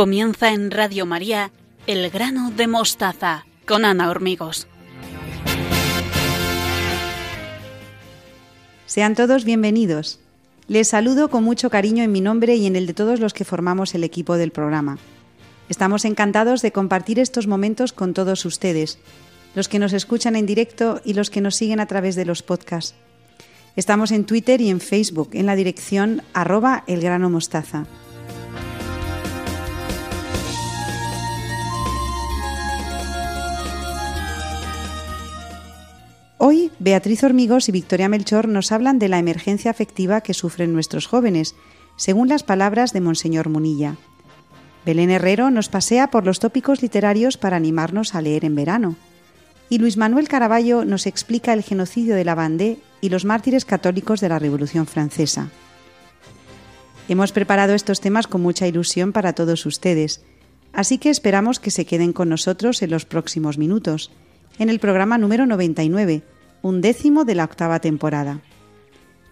Comienza en Radio María El grano de mostaza con Ana Hormigos. Sean todos bienvenidos. Les saludo con mucho cariño en mi nombre y en el de todos los que formamos el equipo del programa. Estamos encantados de compartir estos momentos con todos ustedes, los que nos escuchan en directo y los que nos siguen a través de los podcasts. Estamos en Twitter y en Facebook en la dirección arroba elgranomostaza. Hoy, Beatriz Hormigos y Victoria Melchor nos hablan de la emergencia afectiva que sufren nuestros jóvenes, según las palabras de Monseñor Munilla. Belén Herrero nos pasea por los tópicos literarios para animarnos a leer en verano. Y Luis Manuel Caraballo nos explica el genocidio de la Vendée y los mártires católicos de la Revolución Francesa. Hemos preparado estos temas con mucha ilusión para todos ustedes, así que esperamos que se queden con nosotros en los próximos minutos en el programa número 99, un décimo de la octava temporada.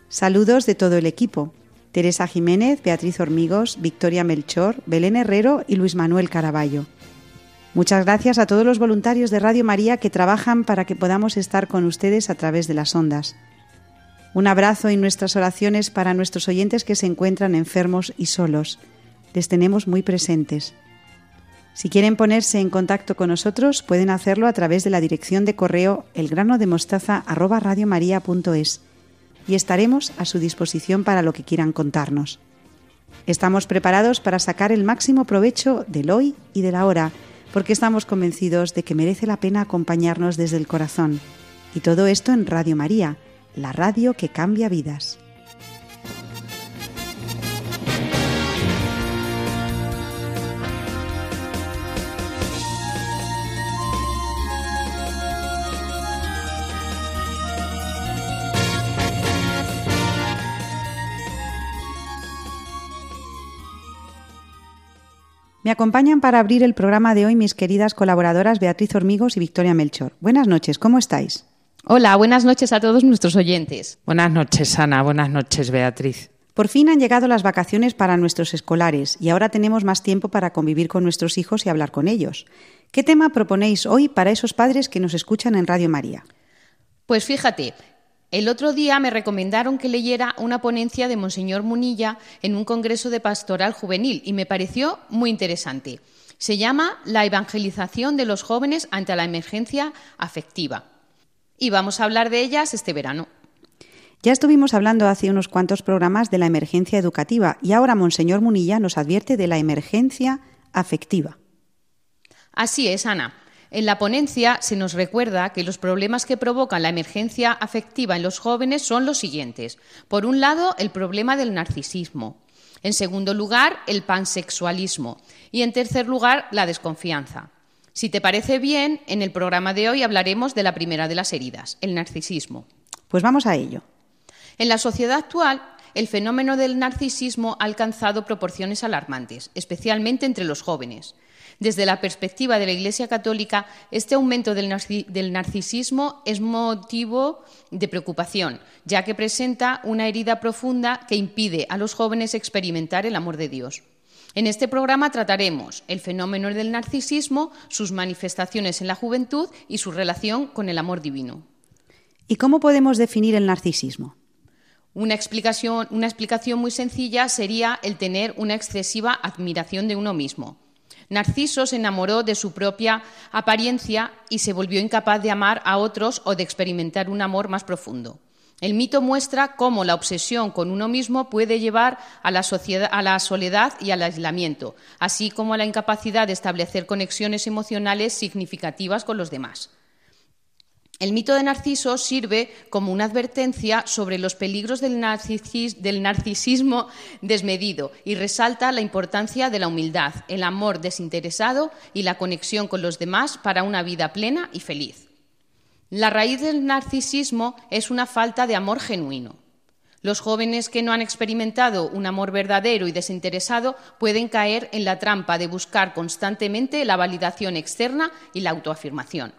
Saludos de todo el equipo. Teresa Jiménez, Beatriz Hormigos, Victoria Melchor, Belén Herrero y Luis Manuel Caraballo. Muchas gracias a todos los voluntarios de Radio María que trabajan para que podamos estar con ustedes a través de las ondas. Un abrazo y nuestras oraciones para nuestros oyentes que se encuentran enfermos y solos. Les tenemos muy presentes. Si quieren ponerse en contacto con nosotros, pueden hacerlo a través de la dirección de correo elgranodemostaza@radiomaria.es y estaremos a su disposición para lo que quieran contarnos. Estamos preparados para sacar el máximo provecho del hoy y de la hora, porque estamos convencidos de que merece la pena acompañarnos desde el corazón. Y todo esto en Radio María, la radio que cambia vidas. Me acompañan para abrir el programa de hoy mis queridas colaboradoras Beatriz Hormigos y Victoria Melchor. Buenas noches, ¿cómo estáis? Hola, buenas noches a todos nuestros oyentes. Buenas noches, Ana. Buenas noches, Beatriz. Por fin han llegado las vacaciones para nuestros escolares y ahora tenemos más tiempo para convivir con nuestros hijos y hablar con ellos. ¿Qué tema proponéis hoy para esos padres que nos escuchan en Radio María? Pues fíjate, el otro día me recomendaron que leyera una ponencia de Monseñor Munilla en un congreso de pastoral juvenil y me pareció muy interesante. Se llama La evangelización de los jóvenes ante la emergencia afectiva. Y vamos a hablar de ellas este verano. Ya estuvimos hablando hace unos cuantos programas de la emergencia educativa y ahora Monseñor Munilla nos advierte de la emergencia afectiva. Así es, Ana. En la ponencia se nos recuerda que los problemas que provocan la emergencia afectiva en los jóvenes son los siguientes. Por un lado, el problema del narcisismo. En segundo lugar, el pansexualismo. Y en tercer lugar, la desconfianza. Si te parece bien, en el programa de hoy hablaremos de la primera de las heridas, el narcisismo. Pues vamos a ello. En la sociedad actual, el fenómeno del narcisismo ha alcanzado proporciones alarmantes, especialmente entre los jóvenes. Desde la perspectiva de la Iglesia Católica, este aumento del, narcisismo es motivo de preocupación, ya que presenta una herida profunda que impide a los jóvenes experimentar el amor de Dios. En este programa trataremos el fenómeno del narcisismo, sus manifestaciones en la juventud y su relación con el amor divino. ¿Y cómo podemos definir el narcisismo? Una explicación, una explicación muy sencilla sería el tener una excesiva admiración de uno mismo. Narciso se enamoró de su propia apariencia y se volvió incapaz de amar a otros o de experimentar un amor más profundo. El mito muestra cómo la obsesión con uno mismo puede llevar a la, soledad y al aislamiento, así como a la incapacidad de establecer conexiones emocionales significativas con los demás. El mito de Narciso sirve como una advertencia sobre los peligros del, narcisismo desmedido y resalta la importancia de la humildad, el amor desinteresado y la conexión con los demás para una vida plena y feliz. La raíz del narcisismo es una falta de amor genuino. Los jóvenes que no han experimentado un amor verdadero y desinteresado pueden caer en la trampa de buscar constantemente la validación externa y la autoafirmación.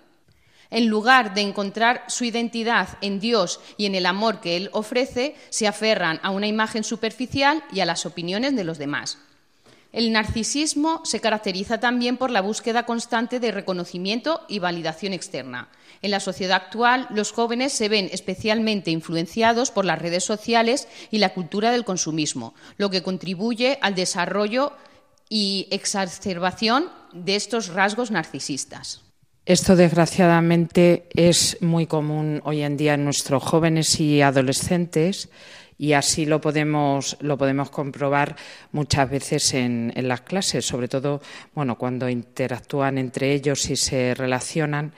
En lugar de encontrar su identidad en Dios y en el amor que Él ofrece, se aferran a una imagen superficial y a las opiniones de los demás. El narcisismo se caracteriza también por la búsqueda constante de reconocimiento y validación externa. En la sociedad actual, los jóvenes se ven especialmente influenciados por las redes sociales y la cultura del consumismo, lo que contribuye al desarrollo y exacerbación de estos rasgos narcisistas. Esto, desgraciadamente, es muy común hoy en día en nuestros jóvenes y adolescentes y así lo podemos, lo podemos comprobar muchas veces en, en, las clases, sobre todo bueno, cuando interactúan entre ellos y se relacionan.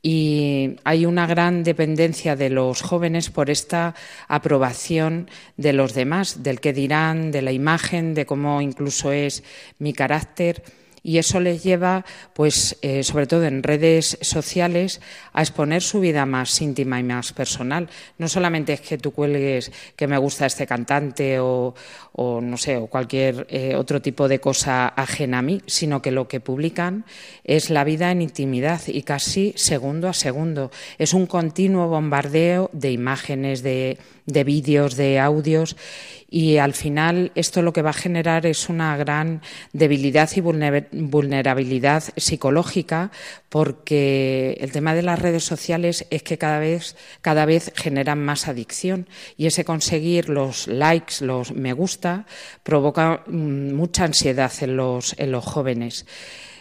Y hay una gran dependencia de los jóvenes por esta aprobación de los demás, del que dirán, de la imagen, de cómo incluso es mi carácter y eso les lleva, pues, eh, sobre todo en redes sociales, a exponer su vida más íntima y más personal. No solamente es que tú cuelgues que me gusta este cantante o, no sé, o cualquier eh, otro tipo de cosa ajena a mí, sino que lo que publican es la vida en intimidad y casi segundo a segundo. Es un continuo bombardeo de imágenes, de, de vídeos, de audios y al final esto lo que va a generar es una gran debilidad y vulnerabilidad psicológica porque el tema de las redes sociales es que cada vez, cada vez generan más adicción y ese conseguir los likes, los me gusta, provoca mm, mucha ansiedad en los, en los jóvenes.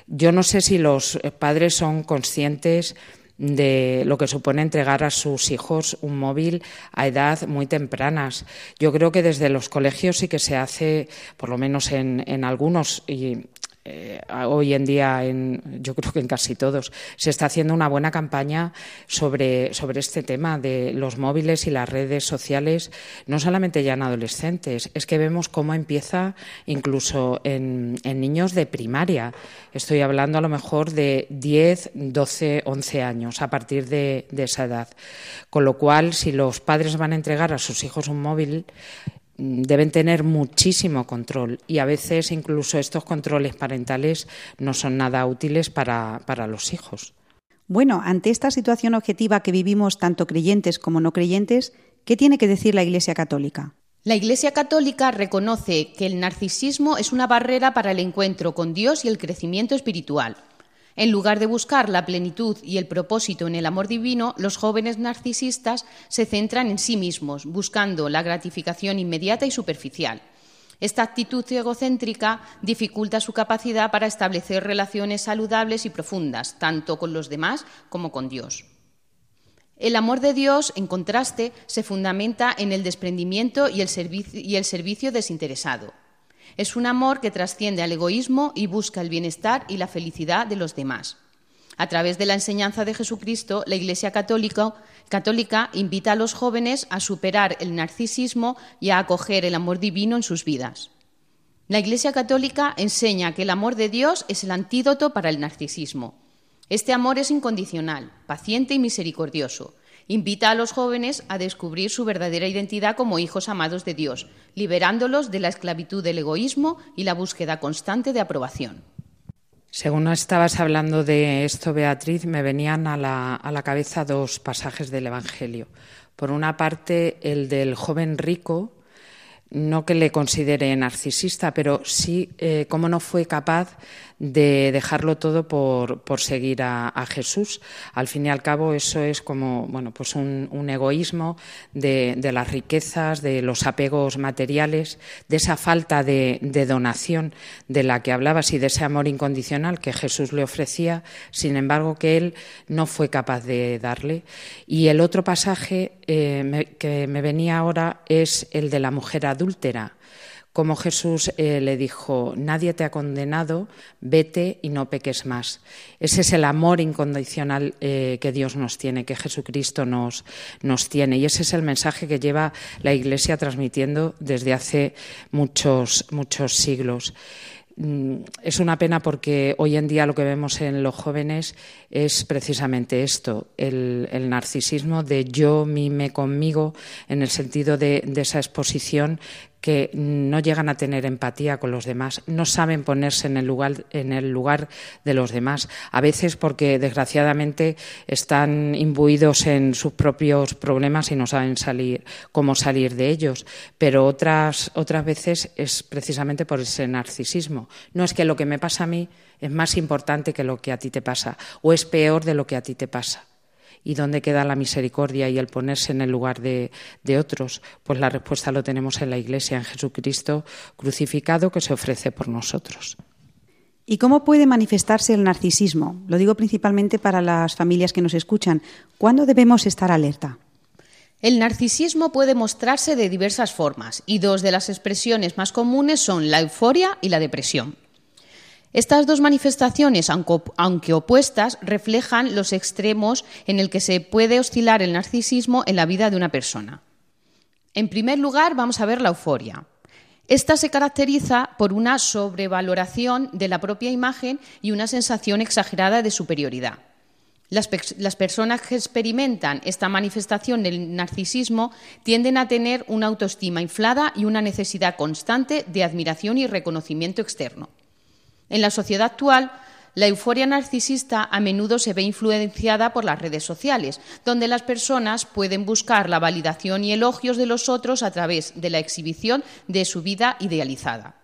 Yo no sé si los padres son conscientes de lo que supone entregar a sus hijos un móvil a edad muy tempranas. Yo creo que desde los colegios sí que se hace, por lo menos en, en algunos, y eh, hoy en día, en, yo creo que en casi todos, se está haciendo una buena campaña sobre, sobre este tema de los móviles y las redes sociales, no solamente ya en adolescentes, es que vemos cómo empieza incluso en, niños de primaria. Estoy hablando a lo mejor de 10, 12, 11 años a partir de esa edad. Con lo cual, si los padres van a entregar a sus hijos un móvil, deben tener muchísimo control y a veces incluso estos controles parentales no son nada útiles para, para, los hijos. Bueno, ante esta situación objetiva que vivimos tanto creyentes como no creyentes, ¿qué tiene que decir la Iglesia Católica? La Iglesia Católica reconoce que el narcisismo es una barrera para el encuentro con Dios y el crecimiento espiritual. En lugar de buscar la plenitud y el propósito en el amor divino, los jóvenes narcisistas se centran en sí mismos, buscando la gratificación inmediata y superficial. Esta actitud egocéntrica dificulta su capacidad para establecer relaciones saludables y profundas, tanto con los demás como con Dios. El amor de Dios, en contraste, se fundamenta en el desprendimiento y el, servicio, desinteresado. Es un amor que trasciende al egoísmo y busca el bienestar y la felicidad de los demás. A través de la enseñanza de Jesucristo, la Iglesia católica, invita a los jóvenes a superar el narcisismo y a acoger el amor divino en sus vidas. La Iglesia católica enseña que el amor de Dios es el antídoto para el narcisismo. Este amor es incondicional, paciente y misericordioso, Invita a los jóvenes a descubrir su verdadera identidad como hijos amados de Dios, liberándolos de la esclavitud del egoísmo y la búsqueda constante de aprobación. Según estabas hablando de esto, Beatriz, me venían a la, a la cabeza dos pasajes del Evangelio. Por una parte, el del joven rico, no que le considere narcisista, pero sí eh, cómo no fue capaz de dejarlo todo por, por seguir a, Jesús. Al fin y al cabo, eso es como bueno, pues un, egoísmo de, de, las riquezas, de los apegos materiales, de esa falta de, de, donación de la que hablabas y de ese amor incondicional que Jesús le ofrecía, sin embargo, que él no fue capaz de darle. Y el otro pasaje eh, que me venía ahora es el de la mujer adúltera como Jesús eh, le dijo, nadie te ha condenado, vete y no peques más. Ese es el amor incondicional eh, que Dios nos tiene, que Jesucristo nos, nos tiene. Y ese es el mensaje que lleva la Iglesia transmitiendo desde hace muchos, muchos siglos. mm, es una pena porque hoy en día lo que vemos en los jóvenes es precisamente esto, el, narcisismo de yo, mime conmigo, en el sentido de esa exposición que no llegan a tener empatía con los demás, no saben ponerse en el lugar, en el lugar de los demás, a veces porque desgraciadamente están imbuidos en sus propios problemas y no saben salir cómo salir de ellos, pero otras otras veces es precisamente por ese narcisismo. No es que lo que me pasa a mí es más importante que lo que a ti te pasa o es peor de lo que a ti te pasa. ¿Y dónde queda la misericordia y el ponerse en el lugar de, otros? Pues la respuesta lo tenemos en la Iglesia, en Jesucristo crucificado que se ofrece por nosotros. ¿Y cómo puede manifestarse el narcisismo? Lo digo principalmente para las familias que nos escuchan. ¿Cuándo debemos estar alerta? El narcisismo puede mostrarse de diversas formas y dos de las expresiones más comunes son la euforia y la depresión. Estas dos manifestaciones, aunque opuestas, reflejan los extremos en el que se puede oscilar el narcisismo en la vida de una persona. En primer lugar, vamos a ver la euforia. Esta se caracteriza por una sobrevaloración de la propia imagen y una sensación exagerada de superioridad. Las, las, personas que experimentan esta manifestación del narcisismo tienden a tener una autoestima inflada y una necesidad constante de admiración y reconocimiento externo. En la sociedad actual, la euforia narcisista a menudo se ve influenciada por las redes sociales, donde las personas pueden buscar la validación y elogios de los otros a través de la exhibición de su vida idealizada.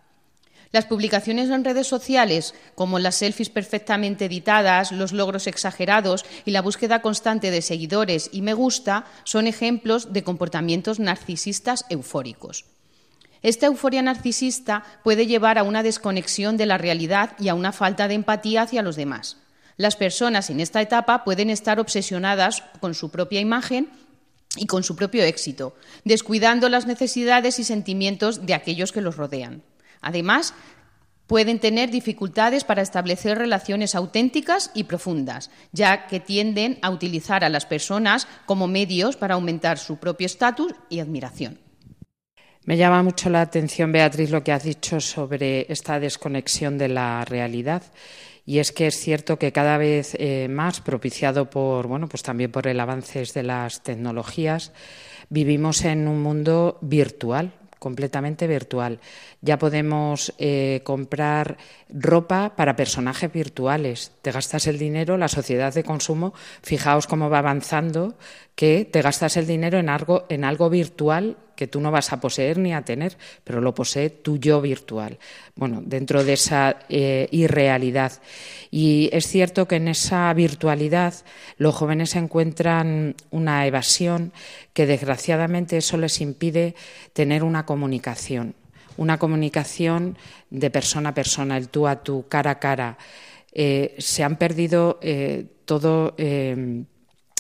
Las publicaciones en redes sociales, como las selfies perfectamente editadas, los logros exagerados y la búsqueda constante de seguidores y me gusta, son ejemplos de comportamientos narcisistas eufóricos. Esta euforia narcisista puede llevar a una desconexión de la realidad y a una falta de empatía hacia los demás. Las personas en esta etapa pueden estar obsesionadas con su propia imagen y con su propio éxito, descuidando las necesidades y sentimientos de aquellos que los rodean. Además, pueden tener dificultades para establecer relaciones auténticas y profundas, ya que tienden a utilizar a las personas como medios para aumentar su propio estatus y admiración. Me llama mucho la atención, Beatriz, lo que has dicho sobre esta desconexión de la realidad. Y es que es cierto que cada vez eh, más, propiciado por, bueno, pues también por el avance de las tecnologías, vivimos en un mundo virtual, completamente virtual. Ya podemos eh, comprar ropa para personajes virtuales. Te gastas el dinero, la sociedad de consumo, fijaos cómo va avanzando, que te gastas el dinero en algo, en algo virtual que tú no vas a poseer ni a tener, pero lo posee tu yo virtual. Bueno, dentro de esa eh, irrealidad. Y es cierto que en esa virtualidad los jóvenes encuentran una evasión que desgraciadamente eso les impide tener una comunicación, una comunicación de persona a persona, el tú a tú, cara a cara. Eh, se han perdido eh, todo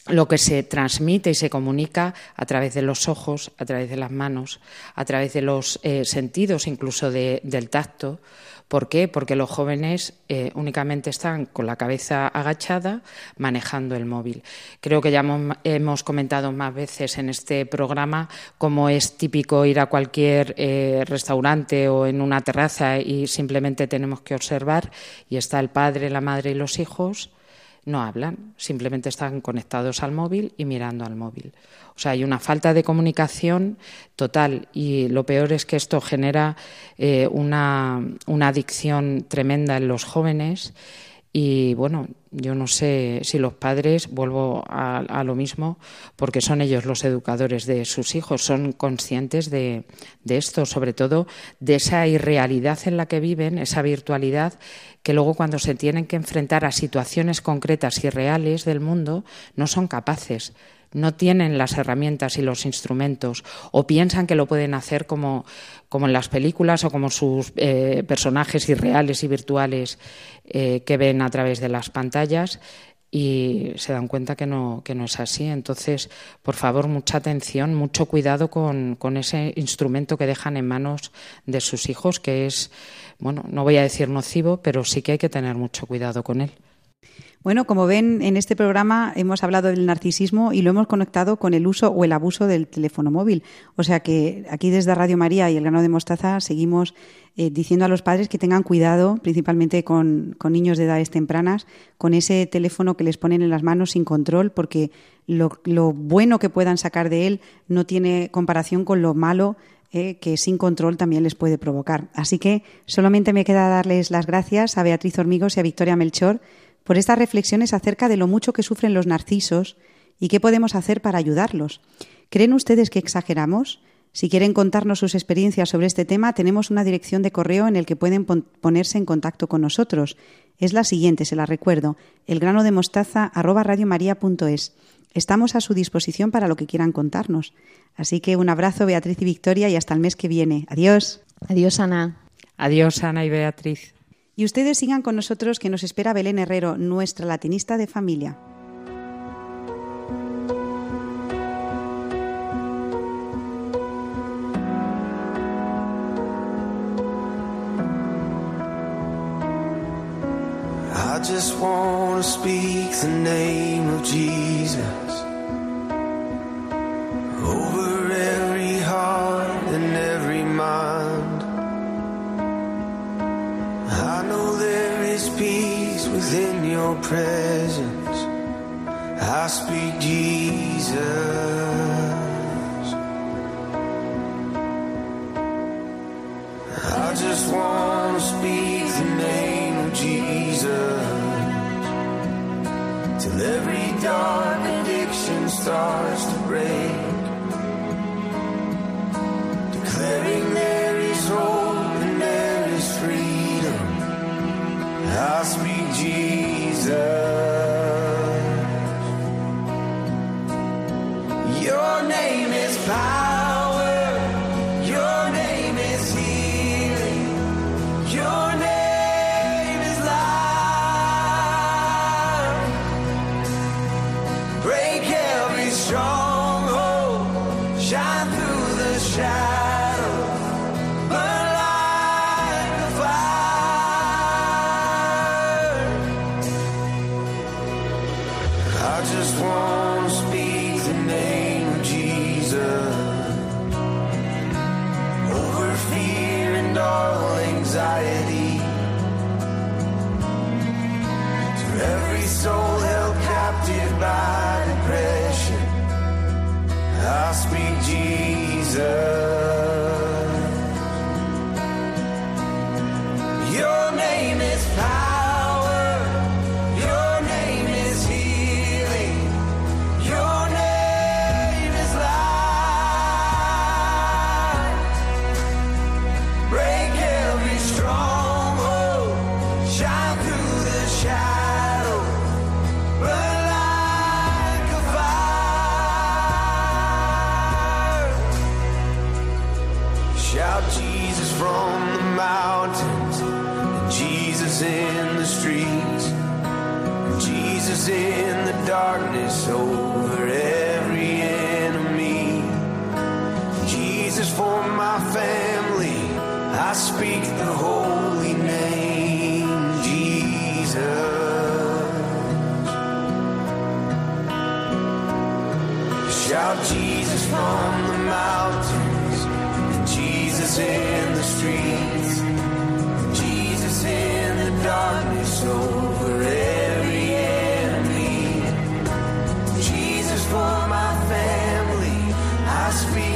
lo que se transmite y se comunica a través de los ojos, a través de las manos, a través de los eh, sentidos, incluso del tacto. ¿Por qué? Porque los jóvenes eh, únicamente están con la cabeza agachada manejando el móvil. Creo que ya hemos, comentado más veces en este programa cómo es típico ir a cualquier eh, restaurante o en una terraza y simplemente tenemos que observar y está el padre, la madre y los hijos no hablan, simplemente están conectados al móvil y mirando al móvil. O sea, hay una falta de comunicación total y lo peor es que esto genera eh, una, una adicción tremenda en los jóvenes y bueno, yo no sé si los padres, vuelvo a, lo mismo, porque son ellos los educadores de sus hijos, son conscientes de, de, esto, sobre todo de esa irrealidad en la que viven, esa virtualidad, que luego cuando se tienen que enfrentar a situaciones concretas y reales del mundo, no son capaces no tienen las herramientas y los instrumentos o piensan que lo pueden hacer como, como en las películas o como sus eh, personajes irreales y virtuales eh, que ven a través de las pantallas y se dan cuenta que no, que no es así. Entonces, por favor, mucha atención, mucho cuidado con, con ese instrumento que dejan en manos de sus hijos, que es, bueno, no voy a decir nocivo, pero sí que hay que tener mucho cuidado con él. Bueno, como ven, en este programa hemos hablado del narcisismo y lo hemos conectado con el uso o el abuso del teléfono móvil. O sea que aquí desde Radio María y el grano de mostaza seguimos eh, diciendo a los padres que tengan cuidado, principalmente con, niños de edades tempranas, con ese teléfono que les ponen en las manos sin control, porque lo, bueno que puedan sacar de él no tiene comparación con lo malo eh, que sin control también les puede provocar. Así que solamente me queda darles las gracias a Beatriz Hormigos y a Victoria Melchor por estas reflexiones acerca de lo mucho que sufren los narcisos y qué podemos hacer para ayudarlos. ¿Creen ustedes que exageramos? Si quieren contarnos sus experiencias sobre este tema, tenemos una dirección de correo en el que pueden ponerse en contacto con nosotros. Es la siguiente, se la recuerdo, elgranodemostaza@radiomaria.es. Estamos a su disposición para lo que quieran contarnos. Así que un abrazo, Beatriz y Victoria, y hasta el mes que viene. Adiós. Adiós, Ana. Adiós, Ana y Beatriz. Y ustedes sigan con nosotros que nos espera Belén Herrero, nuestra latinista de familia. I just want to speak the name of Jesus within your presence. I speak Jesus. I just want to speak the name of Jesus till every dark addiction starts to break. Declaring there is hope and there is freedom. I speak Jesus. I speak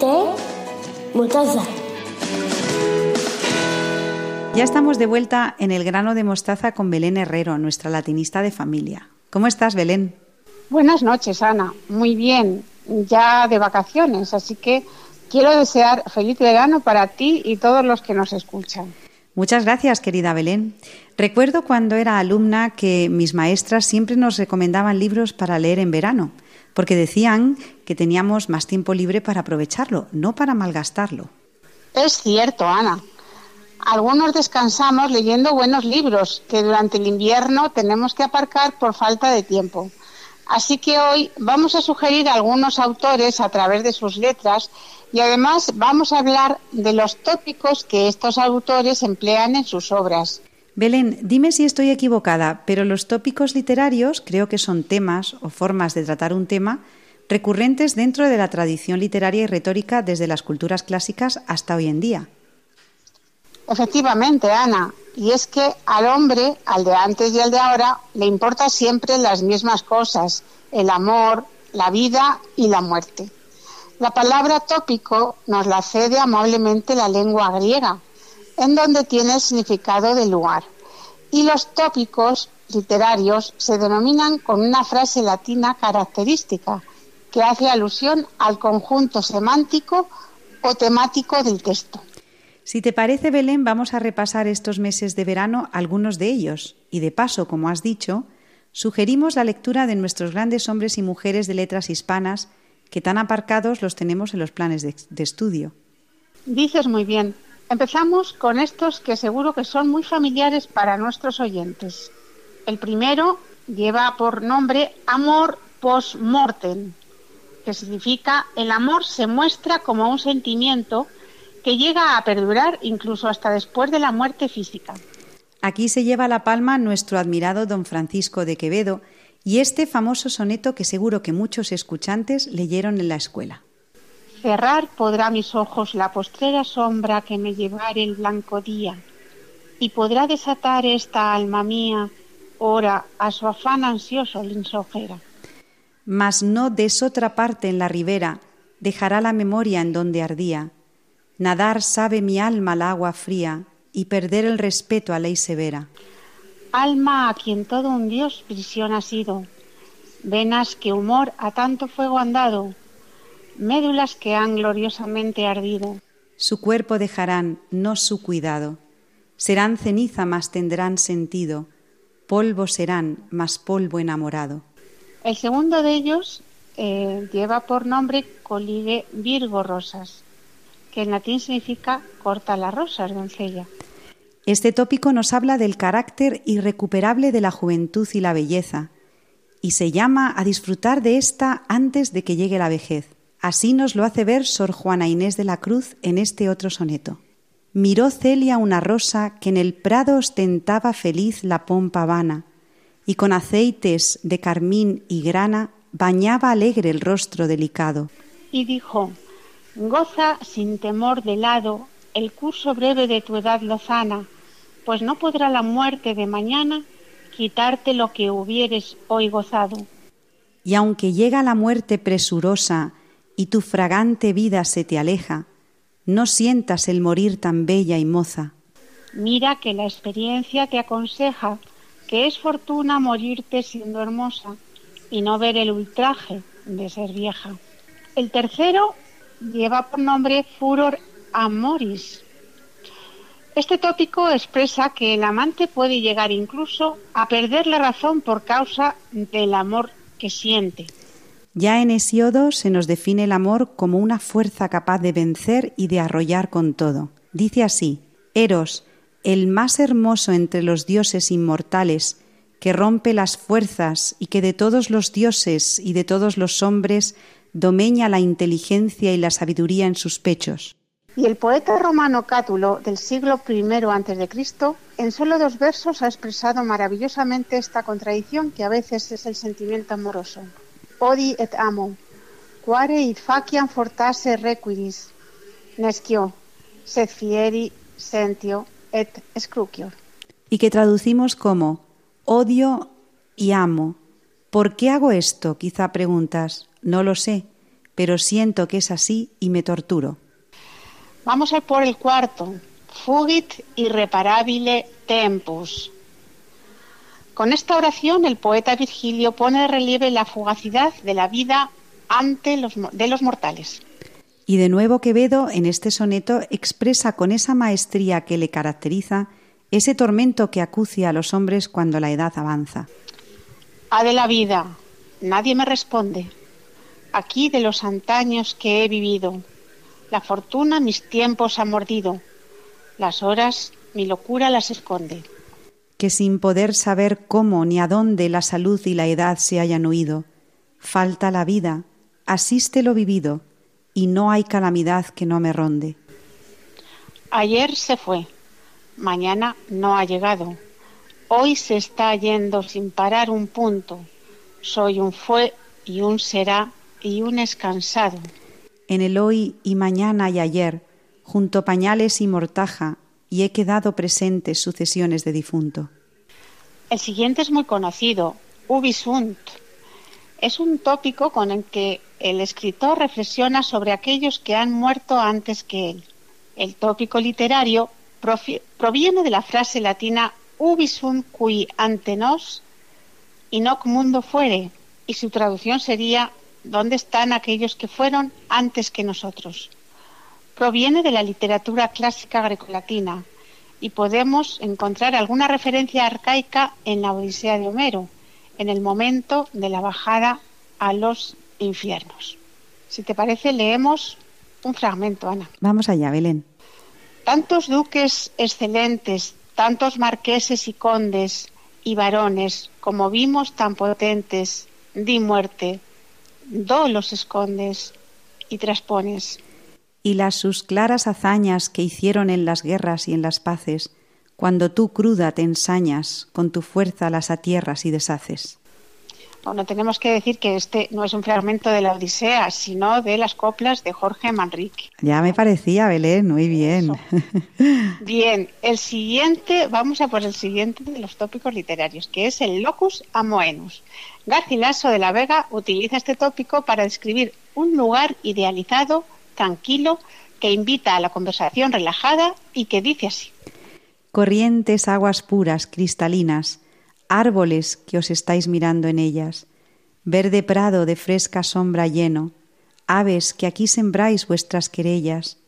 de mostaza. Ya estamos de vuelta en el grano de mostaza con Belén Herrero, nuestra latinista de familia. ¿Cómo estás, Belén? Buenas noches, Ana. Muy bien, ya de vacaciones, así que quiero desear feliz verano para ti y todos los que nos escuchan. Muchas gracias, querida Belén. Recuerdo cuando era alumna que mis maestras siempre nos recomendaban libros para leer en verano, porque decían que teníamos más tiempo libre para aprovecharlo, no para malgastarlo. Es cierto, Ana. Algunos descansamos leyendo buenos libros que durante el invierno tenemos que aparcar por falta de tiempo. Así que hoy vamos a sugerir algunos autores a través de sus letras y además vamos a hablar de los tópicos que estos autores emplean en sus obras. Belén, dime si estoy equivocada, pero los tópicos literarios creo que son temas o formas de tratar un tema recurrentes dentro de la tradición literaria y retórica desde las culturas clásicas hasta hoy en día. Efectivamente, Ana, y es que al hombre, al de antes y al de ahora, le importan siempre las mismas cosas, el amor, la vida y la muerte. La palabra tópico nos la cede amablemente la lengua griega, en donde tiene el significado de lugar. Y los tópicos literarios se denominan con una frase latina característica, que hace alusión al conjunto semántico o temático del texto. Si te parece, Belén, vamos a repasar estos meses de verano algunos de ellos y, de paso, como has dicho, sugerimos la lectura de nuestros grandes hombres y mujeres de letras hispanas que tan aparcados los tenemos en los planes de, de estudio. Dices muy bien. Empezamos con estos que seguro que son muy familiares para nuestros oyentes. El primero lleva por nombre Amor post mortem, que significa el amor se muestra como un sentimiento que llega a perdurar incluso hasta después de la muerte física. Aquí se lleva la palma nuestro admirado don Francisco de Quevedo y este famoso soneto que seguro que muchos escuchantes leyeron en la escuela. Cerrar podrá mis ojos la postrera sombra que me llevare el blanco día, y podrá desatar esta alma mía, ora a su afán ansioso linsojera. Mas no des otra parte en la ribera, dejará la memoria en donde ardía. Nadar sabe mi alma al agua fría y perder el respeto a ley severa. Alma a quien todo un dios prisión ha sido, venas que humor a tanto fuego han dado, médulas que han gloriosamente ardido. Su cuerpo dejarán, no su cuidado. Serán ceniza, mas tendrán sentido. Polvo serán, mas polvo enamorado. El segundo de ellos eh, lleva por nombre Coligue Virgo Rosas, que en latín significa corta las rosas, doncella. Este tópico nos habla del carácter irrecuperable de la juventud y la belleza, y se llama a disfrutar de esta antes de que llegue la vejez. Así nos lo hace ver Sor Juana Inés de la Cruz en este otro soneto. Miró Celia una rosa que en el prado ostentaba feliz la pompa vana, y con aceites de carmín y grana bañaba alegre el rostro delicado. Y dijo, goza sin temor de lado el curso breve de tu edad lozana, pues no podrá la muerte de mañana quitarte lo que hubieres hoy gozado. Y aunque llega la muerte presurosa y tu fragante vida se te aleja, no sientas el morir tan bella y moza. Mira que la experiencia te aconseja que es fortuna morirte siendo hermosa y no ver el ultraje de ser vieja. El tercero lleva por nombre Furor Amoris. Este tópico expresa que el amante puede llegar incluso a perder la razón por causa del amor que siente. Ya en Hesiodo se nos define el amor como una fuerza capaz de vencer y de arrollar con todo. Dice así, Eros, el más hermoso entre los dioses inmortales, que rompe las fuerzas y que de todos los dioses y de todos los hombres domeña la inteligencia y la sabiduría en sus pechos. Y el poeta romano Cátulo del siglo I a.C., en solo dos versos ha expresado maravillosamente esta contradicción que a veces es el sentimiento amoroso. Odi et amo, quare id faciam fortasse requiris, nescio, sed fieri, sentio et scrucior. y que traducimos como odio y amo. ¿Por qué hago esto? Quizá preguntas. No lo sé, pero siento que es así y me torturo. Vamos a por el cuarto. Fugit irreparabile tempus. Con esta oración el poeta Virgilio pone de relieve la fugacidad de la vida ante los, de los mortales. Y de nuevo Quevedo en este soneto expresa con esa maestría que le caracteriza ese tormento que acucia a los hombres cuando la edad avanza. Ha de la vida, nadie me responde. Aquí de los antaños que he vivido, la fortuna mis tiempos ha mordido, las horas mi locura las esconde. Que sin poder saber cómo ni a dónde la salud y la edad se hayan huido, falta la vida, asiste lo vivido, y no hay calamidad que no me ronde. Ayer se fue, mañana no ha llegado. Hoy se está yendo sin parar un punto. Soy un fue y un será y un escansado. En el hoy y mañana y ayer, junto pañales y mortaja, y he quedado presentes sucesiones de difunto. El siguiente es muy conocido, ubi sunt. Es un tópico con el que el escritor reflexiona sobre aquellos que han muerto antes que él. El tópico literario proviene de la frase latina ubi sunt qui ante nos in hoc mundo fuere, y su traducción sería ¿dónde están aquellos que fueron antes que nosotros? Proviene de la literatura clásica grecolatina y podemos encontrar alguna referencia arcaica en la Odisea de Homero, en el momento de la bajada a los infiernos. Si te parece, leemos un fragmento, Ana. Vamos allá, Belén. Tantos duques excelentes, tantos marqueses y condes y varones, como vimos tan potentes, di muerte, do los escondes y traspones. Y las sus claras hazañas que hicieron en las guerras y en las paces, cuando tú cruda te ensañas, con tu fuerza las atierras y deshaces. Bueno, tenemos que decir que este no es un fragmento de la Odisea, sino de las coplas de Jorge Manrique. Ya me parecía, Belén, muy bien. Bien, el siguiente, vamos a por el siguiente de los tópicos literarios, que es el locus amoenus. Garcilaso de la Vega utiliza este tópico para describir un lugar idealizado, tranquilo, que invita a la conversación relajada y que dice así. Corrientes aguas puras, cristalinas, árboles que os estáis mirando en ellas, verde prado de fresca sombra lleno, aves que aquí sembráis vuestras querellas,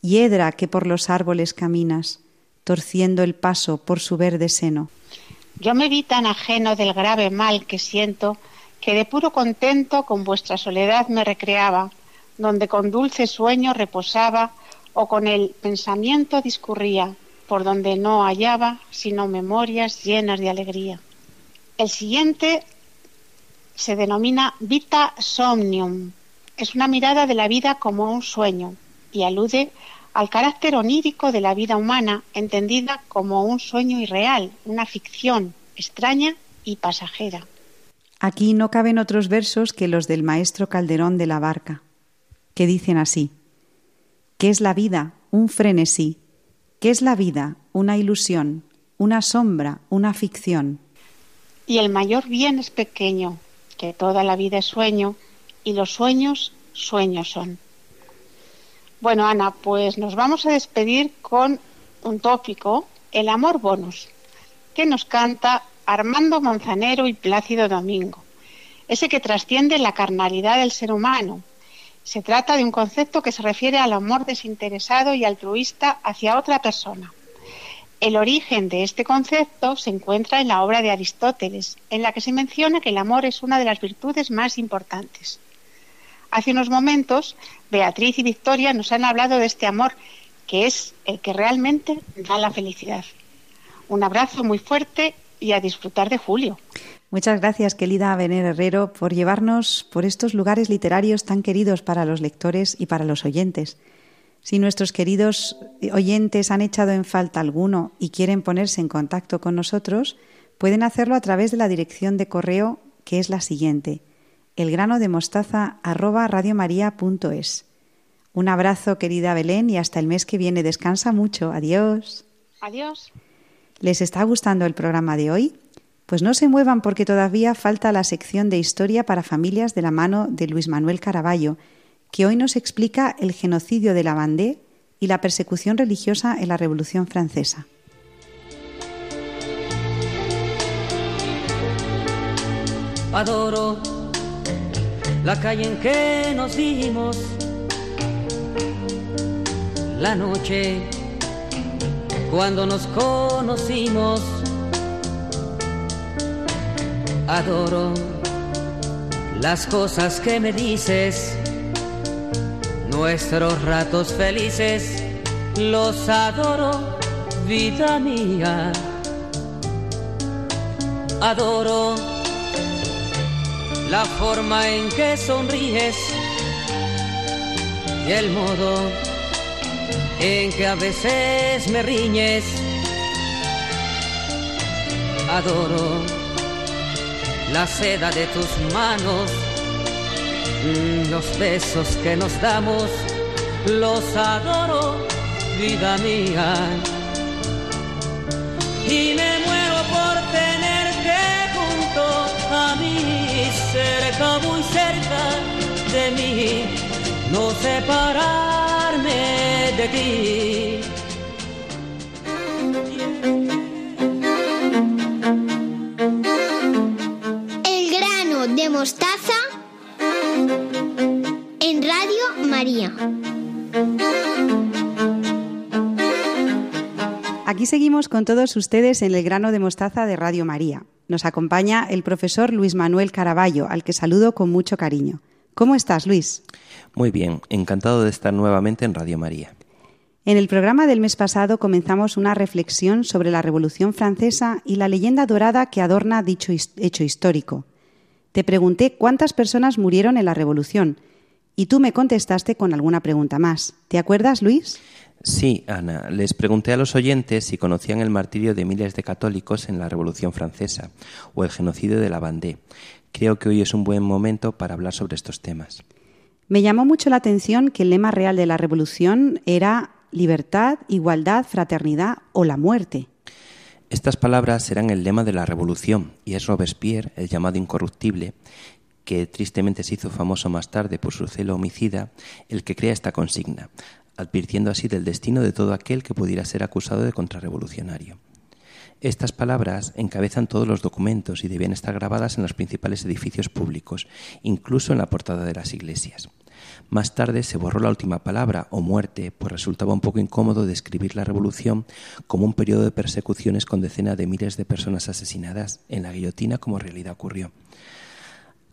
hiedra que por los árboles caminas, torciendo el paso por su verde seno. Yo me vi tan ajeno del grave mal que siento que de puro contento con vuestra soledad me recreaba, donde con dulce sueño reposaba o con el pensamiento discurría, por donde no hallaba sino memorias llenas de alegría. El siguiente se denomina Vita Somnium. Es una mirada de la vida como un sueño y alude al carácter onírico de la vida humana, entendida como un sueño irreal, una ficción extraña y pasajera. Aquí no caben otros versos que los del maestro Calderón de la Barca, que dicen así: ¿Qué es la vida? Un frenesí. ¿Qué es la vida? Una ilusión, una sombra, una ficción. Y el mayor bien es pequeño, que toda la vida es sueño, y los sueños, sueños son. Bueno, Ana, pues nos vamos a despedir con un tópico, el amor bonus, que nos canta Armando Manzanero y Plácido Domingo, ese que trasciende la carnalidad del ser humano. Se trata de un concepto que se refiere al amor desinteresado y altruista hacia otra persona. El origen de este concepto se encuentra en la obra de Aristóteles, en la que se menciona que el amor es una de las virtudes más importantes. Hace unos momentos, Beatriz y Victoria nos han hablado de este amor, que es el que realmente da la felicidad. Un abrazo muy fuerte y a disfrutar de julio. Muchas gracias, querida Bener Herrero, por llevarnos por estos lugares literarios tan queridos para los lectores y para los oyentes. Si nuestros queridos oyentes han echado en falta alguno y quieren ponerse en contacto con nosotros, pueden hacerlo a través de la dirección de correo que es la siguiente: elgrano de mostaza Un abrazo, querida Belén, y hasta el mes que viene. Descansa mucho. Adiós. Adiós. ¿Les está gustando el programa de hoy? Pues no se muevan porque todavía falta la sección de historia para familias de la mano de Luis Manuel Caraballo, que hoy nos explica el genocidio de la Vendée y la persecución religiosa en la Revolución Francesa. Adoro la calle en que nos vimos, la noche cuando nos conocimos. Adoro las cosas que me dices, nuestros ratos felices, los adoro, vida mía. Adoro la forma en que sonríes y el modo en que a veces me riñes. Adoro la seda de tus manos, los besos que nos damos, los adoro, vida mía. Y me muero por tenerte junto a mí, cerca, muy cerca de mí, no separarme de ti. María. Aquí seguimos con todos ustedes en el grano de mostaza de Radio María. Nos acompaña el profesor Luis Manuel Caraballo, al que saludo con mucho cariño. ¿Cómo estás, Luis? Muy bien, encantado de estar nuevamente en Radio María. En el programa del mes pasado comenzamos una reflexión sobre la Revolución Francesa y la leyenda dorada que adorna dicho hecho histórico. Te pregunté cuántas personas murieron en la Revolución y tú me contestaste con alguna pregunta más. ¿Te acuerdas, Luis? Sí, Ana, les pregunté a los oyentes si conocían el martirio de miles de católicos en la Revolución Francesa o el genocidio de la Vendée. Creo que hoy es un buen momento para hablar sobre estos temas. Me llamó mucho la atención que el lema real de la Revolución era libertad, igualdad, fraternidad o la muerte. Estas palabras serán el lema de la Revolución y es Robespierre, el llamado incorruptible, que tristemente se hizo famoso más tarde por su celo homicida, el que crea esta consigna, advirtiendo así del destino de todo aquel que pudiera ser acusado de contrarrevolucionario. Estas palabras encabezan todos los documentos y debían estar grabadas en los principales edificios públicos, incluso en la portada de las iglesias. Más tarde se borró la última palabra, o muerte, pues resultaba un poco incómodo describir la revolución como un periodo de persecuciones con decenas de miles de personas asesinadas en la guillotina como realidad ocurrió.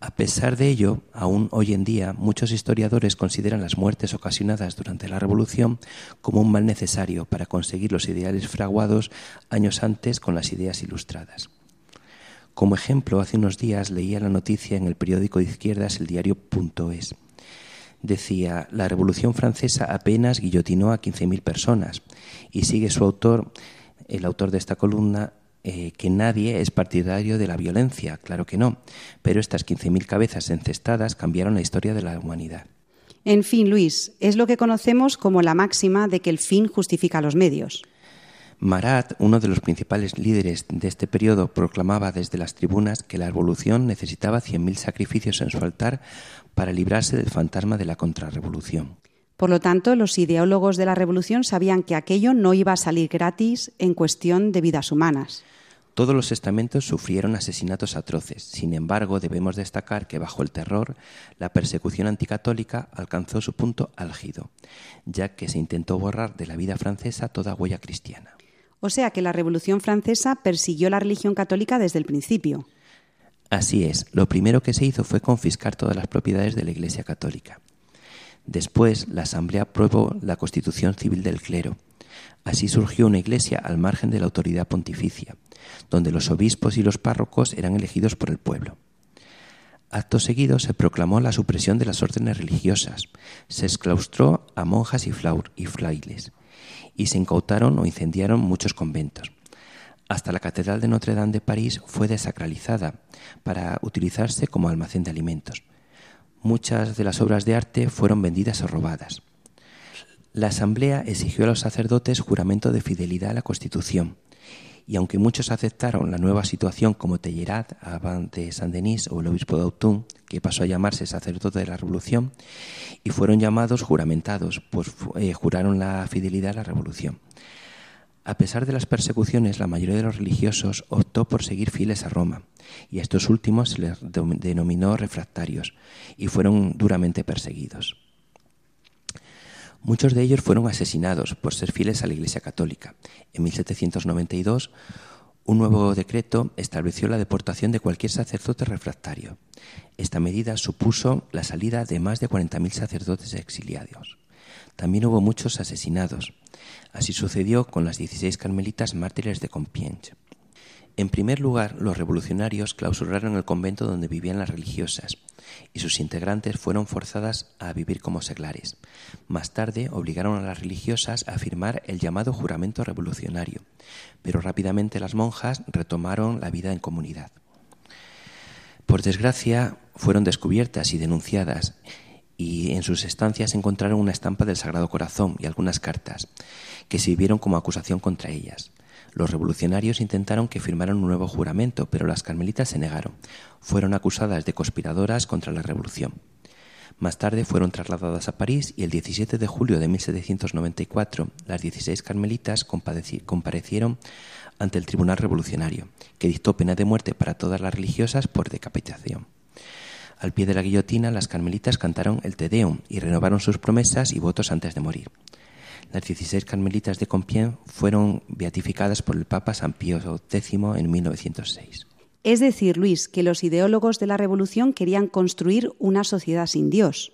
A pesar de ello, aún hoy en día muchos historiadores consideran las muertes ocasionadas durante la Revolución como un mal necesario para conseguir los ideales fraguados años antes con las ideas ilustradas. Como ejemplo, hace unos días leía la noticia en el periódico de izquierdas el diario .es. Decía, la Revolución Francesa apenas guillotinó a 15.000 personas y sigue su autor, el autor de esta columna, eh, que nadie es partidario de la violencia, claro que no, pero estas 15.000 cabezas encestadas cambiaron la historia de la humanidad. En fin, Luis, es lo que conocemos como la máxima de que el fin justifica los medios. Marat, uno de los principales líderes de este periodo, proclamaba desde las tribunas que la revolución necesitaba 100.000 sacrificios en su altar para librarse del fantasma de la contrarrevolución. Por lo tanto, los ideólogos de la revolución sabían que aquello no iba a salir gratis en cuestión de vidas humanas. Todos los estamentos sufrieron asesinatos atroces. Sin embargo, debemos destacar que bajo el terror, la persecución anticatólica alcanzó su punto álgido, ya que se intentó borrar de la vida francesa toda huella cristiana. O sea que la Revolución Francesa persiguió la religión católica desde el principio. Así es, lo primero que se hizo fue confiscar todas las propiedades de la Iglesia Católica. Después, la Asamblea aprobó la Constitución Civil del Clero. Así surgió una iglesia al margen de la autoridad pontificia, donde los obispos y los párrocos eran elegidos por el pueblo. Acto seguido se proclamó la supresión de las órdenes religiosas, se exclaustró a monjas y, flaur y frailes, y se incautaron o incendiaron muchos conventos. Hasta la Catedral de Notre Dame de París fue desacralizada para utilizarse como almacén de alimentos. Muchas de las obras de arte fueron vendidas o robadas. La Asamblea exigió a los sacerdotes juramento de fidelidad a la Constitución, y aunque muchos aceptaron la nueva situación como Tellerat, Abad de Saint-Denis o el obispo de Autun, que pasó a llamarse sacerdote de la Revolución, y fueron llamados juramentados, pues eh, juraron la fidelidad a la Revolución. A pesar de las persecuciones, la mayoría de los religiosos optó por seguir fieles a Roma, y a estos últimos se les denominó refractarios, y fueron duramente perseguidos. Muchos de ellos fueron asesinados por ser fieles a la Iglesia Católica. En 1792, un nuevo decreto estableció la deportación de cualquier sacerdote refractario. Esta medida supuso la salida de más de 40.000 sacerdotes exiliados. También hubo muchos asesinados. Así sucedió con las 16 carmelitas mártires de Compiègne. En primer lugar, los revolucionarios clausuraron el convento donde vivían las religiosas y sus integrantes fueron forzadas a vivir como seglares. Más tarde obligaron a las religiosas a firmar el llamado juramento revolucionario, pero rápidamente las monjas retomaron la vida en comunidad. Por desgracia, fueron descubiertas y denunciadas y en sus estancias encontraron una estampa del Sagrado Corazón y algunas cartas que sirvieron como acusación contra ellas. Los revolucionarios intentaron que firmaran un nuevo juramento, pero las carmelitas se negaron. Fueron acusadas de conspiradoras contra la revolución. Más tarde fueron trasladadas a París y el 17 de julio de 1794 las 16 carmelitas comparecieron ante el Tribunal Revolucionario, que dictó pena de muerte para todas las religiosas por decapitación. Al pie de la guillotina, las carmelitas cantaron el Te Deum y renovaron sus promesas y votos antes de morir. Las 16 carmelitas de Compiègne fueron beatificadas por el Papa San Pío X en 1906. Es decir, Luis, que los ideólogos de la Revolución querían construir una sociedad sin Dios.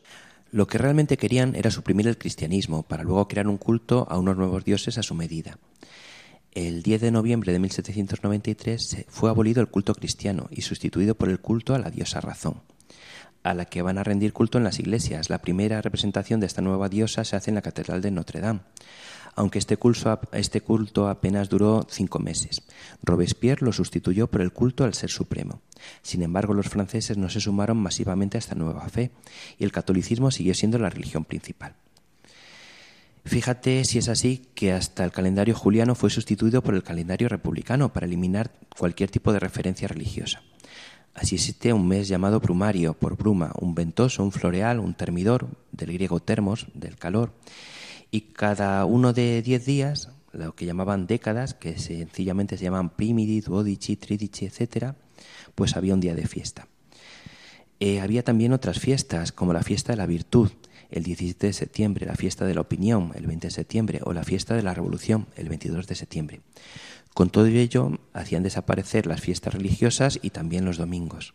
Lo que realmente querían era suprimir el cristianismo para luego crear un culto a unos nuevos dioses a su medida. El 10 de noviembre de 1793 fue abolido el culto cristiano y sustituido por el culto a la diosa razón a la que van a rendir culto en las iglesias. La primera representación de esta nueva diosa se hace en la Catedral de Notre Dame, aunque este culto, este culto apenas duró cinco meses. Robespierre lo sustituyó por el culto al Ser Supremo. Sin embargo, los franceses no se sumaron masivamente a esta nueva fe y el catolicismo siguió siendo la religión principal. Fíjate si es así que hasta el calendario juliano fue sustituido por el calendario republicano para eliminar cualquier tipo de referencia religiosa. Así existe un mes llamado brumario, por bruma, un ventoso, un floreal, un termidor, del griego termos, del calor, y cada uno de diez días, lo que llamaban décadas, que sencillamente se llaman primidi, duodici, tridici, etc., pues había un día de fiesta. Eh, había también otras fiestas, como la fiesta de la virtud, el 17 de septiembre, la fiesta de la opinión, el 20 de septiembre, o la fiesta de la revolución, el 22 de septiembre. Con todo ello, hacían desaparecer las fiestas religiosas y también los domingos.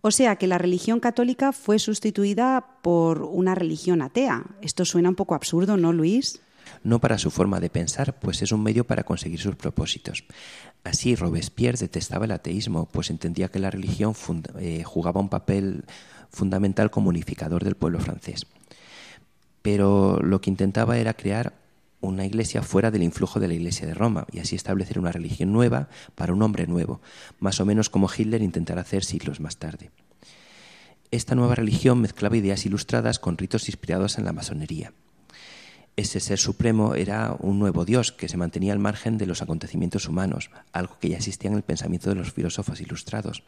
O sea que la religión católica fue sustituida por una religión atea. Esto suena un poco absurdo, ¿no, Luis? No para su forma de pensar, pues es un medio para conseguir sus propósitos. Así, Robespierre detestaba el ateísmo, pues entendía que la religión eh, jugaba un papel fundamental como unificador del pueblo francés. Pero lo que intentaba era crear una iglesia fuera del influjo de la iglesia de Roma y así establecer una religión nueva para un hombre nuevo, más o menos como Hitler intentará hacer siglos más tarde. Esta nueva religión mezclaba ideas ilustradas con ritos inspirados en la masonería. Ese ser supremo era un nuevo Dios que se mantenía al margen de los acontecimientos humanos, algo que ya existía en el pensamiento de los filósofos ilustrados.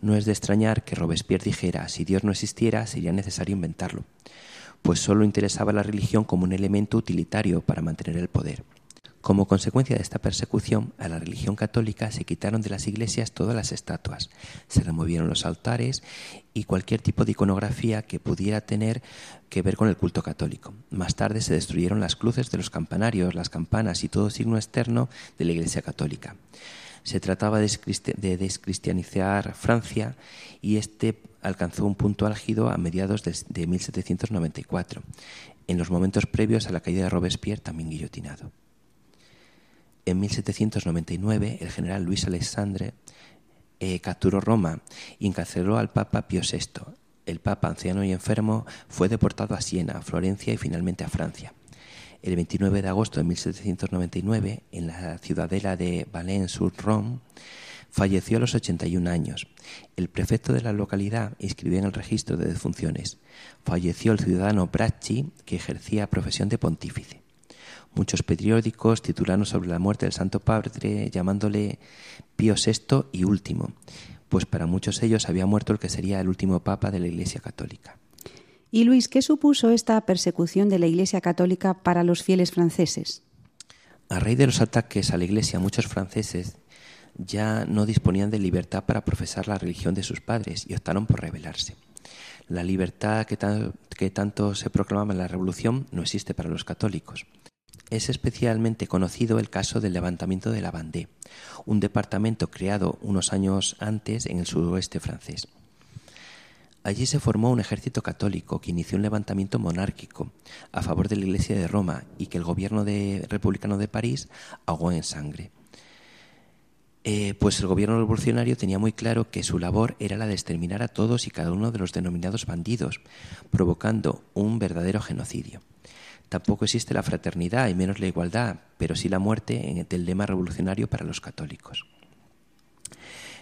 No es de extrañar que Robespierre dijera, si Dios no existiera, sería necesario inventarlo pues solo interesaba la religión como un elemento utilitario para mantener el poder. Como consecuencia de esta persecución, a la religión católica se quitaron de las iglesias todas las estatuas, se removieron los altares y cualquier tipo de iconografía que pudiera tener que ver con el culto católico. Más tarde se destruyeron las cruces de los campanarios, las campanas y todo signo externo de la iglesia católica. Se trataba de descristianizar Francia y este alcanzó un punto álgido a mediados de 1794, en los momentos previos a la caída de Robespierre, también guillotinado. En 1799, el general Luis Alexandre eh, capturó Roma y encarceló al Papa Pío VI. El Papa, anciano y enfermo, fue deportado a Siena, a Florencia y finalmente a Francia. El 29 de agosto de 1799, en la ciudadela de Valence-sur-Rhône, Falleció a los 81 años. El prefecto de la localidad inscribió en el registro de defunciones. Falleció el ciudadano Bracci, que ejercía profesión de pontífice. Muchos periódicos titularon sobre la muerte del Santo Padre llamándole Pío VI y último, pues para muchos ellos había muerto el que sería el último papa de la Iglesia Católica. Y Luis, ¿qué supuso esta persecución de la Iglesia Católica para los fieles franceses? A raíz de los ataques a la Iglesia, muchos franceses ya no disponían de libertad para profesar la religión de sus padres y optaron por rebelarse. La libertad que, tan- que tanto se proclamaba en la Revolución no existe para los católicos. Es especialmente conocido el caso del levantamiento de la Vendée, un departamento creado unos años antes en el suroeste francés. Allí se formó un ejército católico que inició un levantamiento monárquico a favor de la Iglesia de Roma y que el gobierno de- republicano de París ahogó en sangre. Eh, pues el gobierno revolucionario tenía muy claro que su labor era la de exterminar a todos y cada uno de los denominados bandidos, provocando un verdadero genocidio. Tampoco existe la fraternidad y menos la igualdad, pero sí la muerte en el lema revolucionario para los católicos.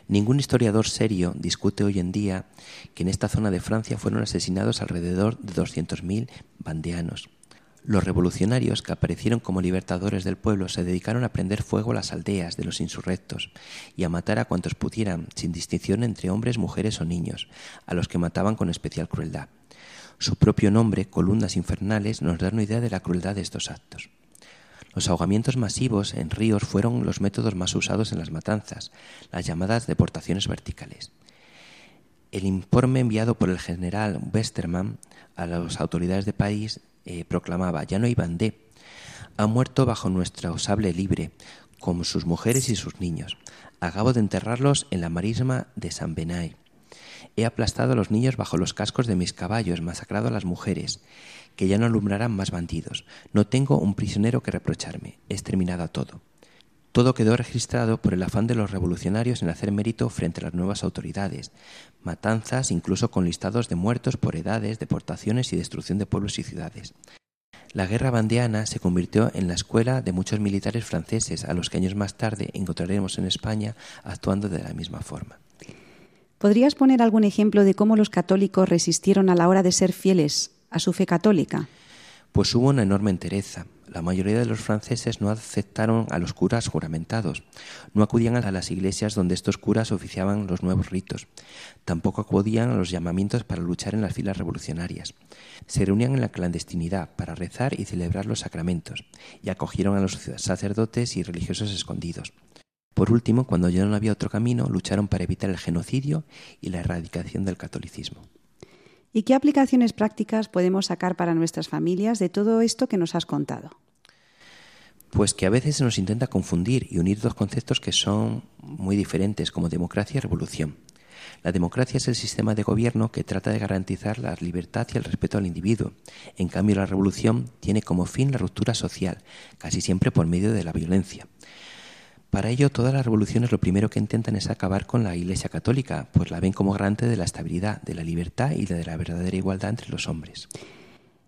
Ningún historiador serio discute hoy en día que en esta zona de Francia fueron asesinados alrededor de 200.000 bandeanos. Los revolucionarios que aparecieron como libertadores del pueblo se dedicaron a prender fuego a las aldeas de los insurrectos y a matar a cuantos pudieran, sin distinción entre hombres, mujeres o niños, a los que mataban con especial crueldad. Su propio nombre, columnas infernales, nos da una idea de la crueldad de estos actos. Los ahogamientos masivos en ríos fueron los métodos más usados en las matanzas, las llamadas deportaciones verticales. El informe enviado por el general Westermann a las autoridades de país eh, proclamaba, ya no hay bandé, han muerto bajo nuestro sable libre, como sus mujeres y sus niños. Acabo de enterrarlos en la marisma de San Benay. He aplastado a los niños bajo los cascos de mis caballos, masacrado a las mujeres, que ya no alumbrarán más bandidos. No tengo un prisionero que reprocharme. He exterminado a todo. Todo quedó registrado por el afán de los revolucionarios en hacer mérito frente a las nuevas autoridades. Matanzas, incluso con listados de muertos por edades, deportaciones y destrucción de pueblos y ciudades. La guerra bandeana se convirtió en la escuela de muchos militares franceses, a los que años más tarde encontraremos en España actuando de la misma forma. ¿Podrías poner algún ejemplo de cómo los católicos resistieron a la hora de ser fieles a su fe católica? Pues hubo una enorme entereza. La mayoría de los franceses no aceptaron a los curas juramentados, no acudían a las iglesias donde estos curas oficiaban los nuevos ritos, tampoco acudían a los llamamientos para luchar en las filas revolucionarias. Se reunían en la clandestinidad para rezar y celebrar los sacramentos, y acogieron a los sacerdotes y religiosos escondidos. Por último, cuando ya no había otro camino, lucharon para evitar el genocidio y la erradicación del catolicismo. ¿Y qué aplicaciones prácticas podemos sacar para nuestras familias de todo esto que nos has contado? Pues que a veces se nos intenta confundir y unir dos conceptos que son muy diferentes, como democracia y revolución. La democracia es el sistema de gobierno que trata de garantizar la libertad y el respeto al individuo. En cambio, la revolución tiene como fin la ruptura social, casi siempre por medio de la violencia. Para ello, todas las revoluciones lo primero que intentan es acabar con la Iglesia Católica, pues la ven como garante de la estabilidad, de la libertad y de la verdadera igualdad entre los hombres.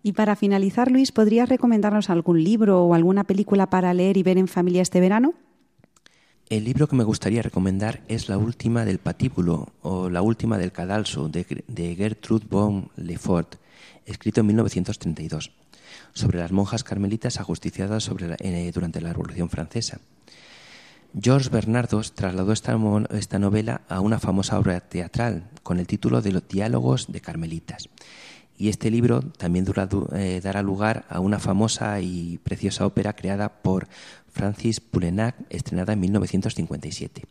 Y para finalizar, Luis, ¿podrías recomendarnos algún libro o alguna película para leer y ver en familia este verano? El libro que me gustaría recomendar es La última del patíbulo o La última del cadalso de, de Gertrude von Lefort, escrito en 1932, sobre las monjas carmelitas ajusticiadas sobre la, eh, durante la Revolución Francesa. Georges Bernardos trasladó esta, novela a una famosa obra teatral con el título de Los diálogos de Carmelitas. Y este libro también eh, dará lugar a una famosa y preciosa ópera creada por Francis Poulenc, estrenada en 1957,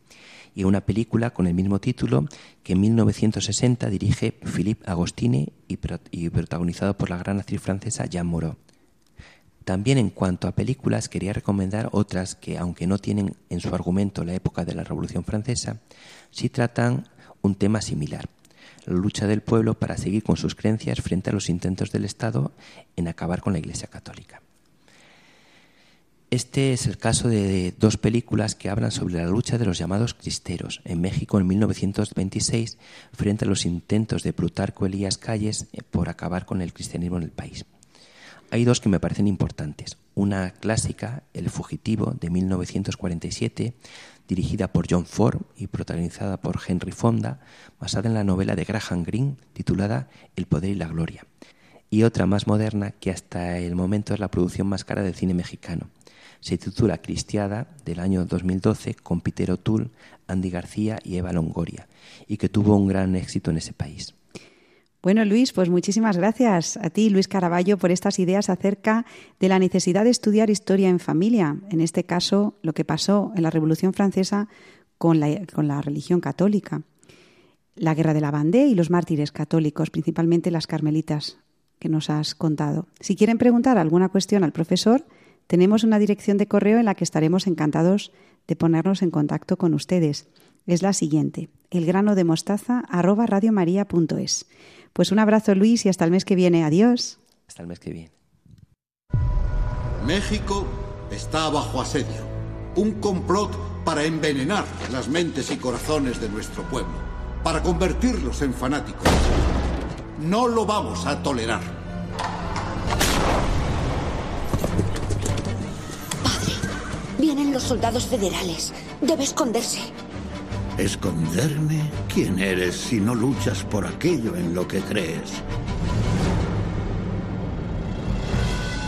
y una película con el mismo título que en 1960 dirige Philippe Agostini y, y protagonizado por la gran actriz francesa Jeanne Moreau. También en cuanto a películas quería recomendar otras que, aunque no tienen en su argumento la época de la Revolución Francesa, sí tratan un tema similar, la lucha del pueblo para seguir con sus creencias frente a los intentos del Estado en acabar con la Iglesia Católica. Este es el caso de dos películas que hablan sobre la lucha de los llamados cristeros en México en 1926 frente a los intentos de Plutarco Elías Calles por acabar con el cristianismo en el país. Hay dos que me parecen importantes. Una clásica, El fugitivo, de 1947, dirigida por John Ford y protagonizada por Henry Fonda, basada en la novela de Graham Greene titulada El poder y la gloria. Y otra más moderna que hasta el momento es la producción más cara del cine mexicano. Se titula Cristiada del año 2012 con Peter O'Toole, Andy García y Eva Longoria y que tuvo un gran éxito en ese país. Bueno, Luis, pues muchísimas gracias a ti, Luis Caraballo, por estas ideas acerca de la necesidad de estudiar historia en familia. En este caso, lo que pasó en la Revolución Francesa con la, con la religión católica. La guerra de la Vendée y los mártires católicos, principalmente las carmelitas que nos has contado. Si quieren preguntar alguna cuestión al profesor, tenemos una dirección de correo en la que estaremos encantados de ponernos en contacto con ustedes. Es la siguiente, elgranodemostaza@radiomaria.es. Pues un abrazo Luis y hasta el mes que viene. Adiós. Hasta el mes que viene. México está bajo asedio. Un complot para envenenar las mentes y corazones de nuestro pueblo, para convertirlos en fanáticos. No lo vamos a tolerar. Vienen los soldados federales. Debe esconderse. ¿Esconderme? ¿Quién eres si no luchas por aquello en lo que crees?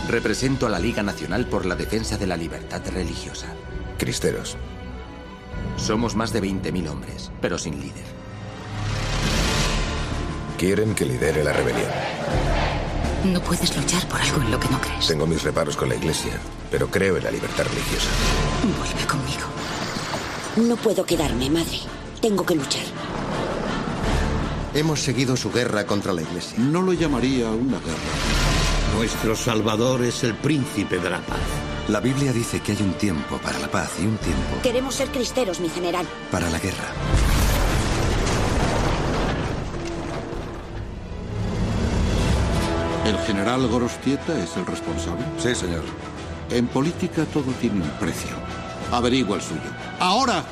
Represento a la Liga Nacional por la Defensa de la Libertad Religiosa. Cristeros. Somos más de 20.000 hombres, pero sin líder. Quieren que lidere la rebelión. No puedes luchar por algo en lo que no crees. Tengo mis reparos con la iglesia, pero creo en la libertad religiosa. Vuelve conmigo. No puedo quedarme, madre. Tengo que luchar. Hemos seguido su guerra contra la iglesia. No lo llamaría una guerra. Nuestro Salvador es el príncipe de la paz. La Biblia dice que hay un tiempo para la paz y un tiempo Queremos ser cristeros, mi general. para la guerra. ¿El general Gorostieta es el responsable? Sí, señor. En política todo tiene un precio. Averigua el suyo. ¡Ahora!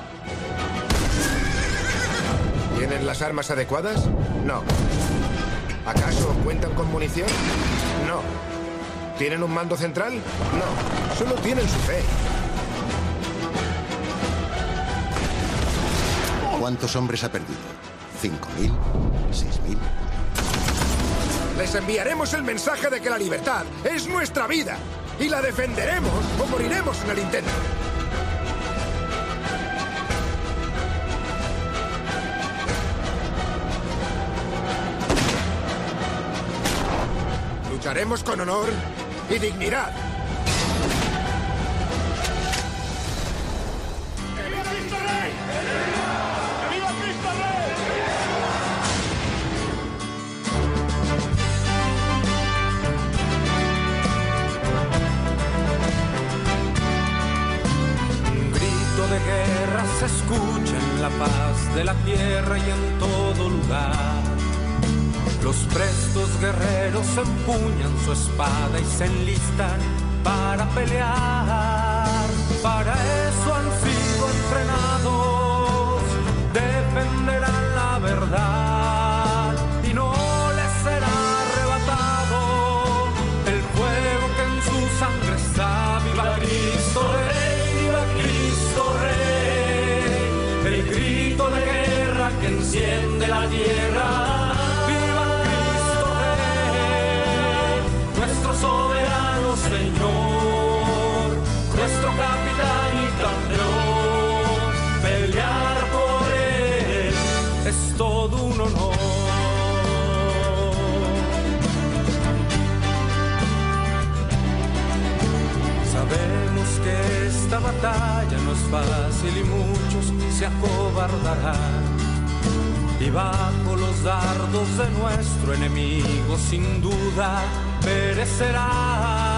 ¿Tienen las armas adecuadas? No. ¿Acaso cuentan con munición? No. ¿Tienen un mando central? No. Solo tienen su fe. ¿Cuántos hombres ha perdido? ¿Cinco mil? ¿Seis mil? Les enviaremos el mensaje de que la libertad es nuestra vida y la defenderemos o moriremos en el intento. Lucharemos con honor y dignidad. Un grito de guerra se escucha en la paz de la tierra y en todo. Los prestos guerreros empuñan su espada y se enlistan para pelear. Para eso han sido entrenados, defenderán la verdad fácil y muchos se acobardarán. Y bajo los dardos de nuestro enemigo sin duda perecerán.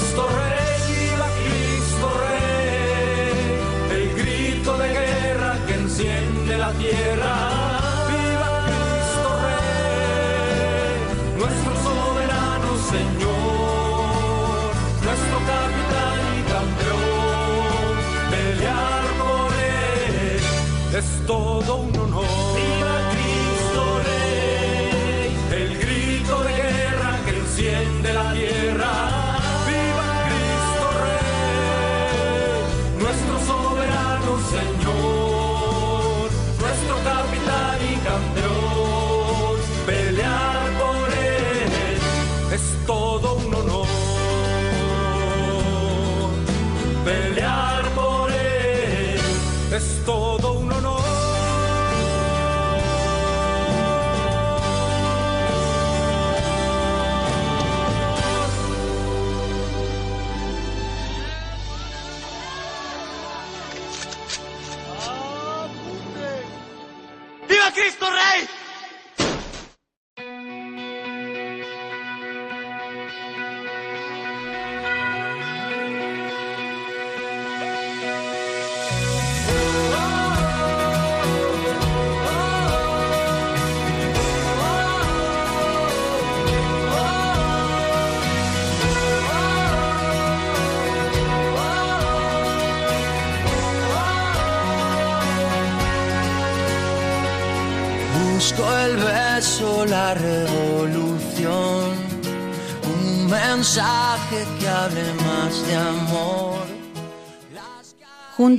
es todo un honor.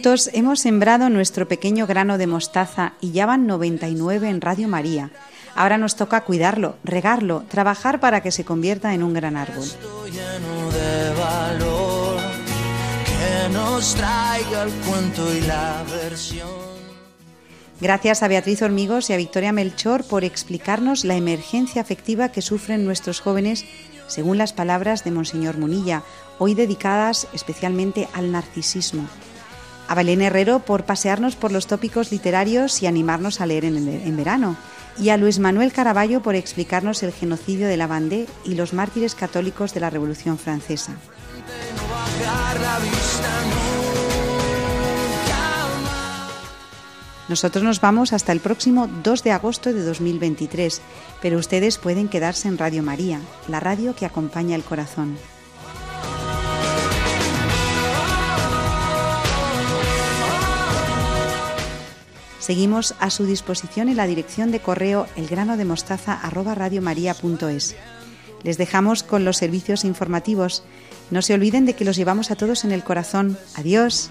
Juntos hemos sembrado nuestro pequeño grano de mostaza y ya van 99 en Radio María. Ahora nos toca cuidarlo, regarlo, trabajar para que se convierta en un gran árbol. Gracias a Beatriz Hormigos y a Victoria Melchor por explicarnos la emergencia afectiva que sufren nuestros jóvenes según las palabras de Monseñor Munilla, hoy dedicadas especialmente al narcisismo. A Belén Herrero por pasearnos por los tópicos literarios y animarnos a leer en, verano. Y a Luis Manuel Caraballo por explicarnos el genocidio de la Vendée y los mártires católicos de la Revolución Francesa. Nosotros nos vamos hasta el próximo 2 de agosto de 2023, pero ustedes pueden quedarse en Radio María, la radio que acompaña el corazón. Seguimos a su disposición en la dirección de correo elgranodemostaza@radiomaria.es. Les dejamos con los servicios informativos. No se olviden de que los llevamos a todos en el corazón. Adiós.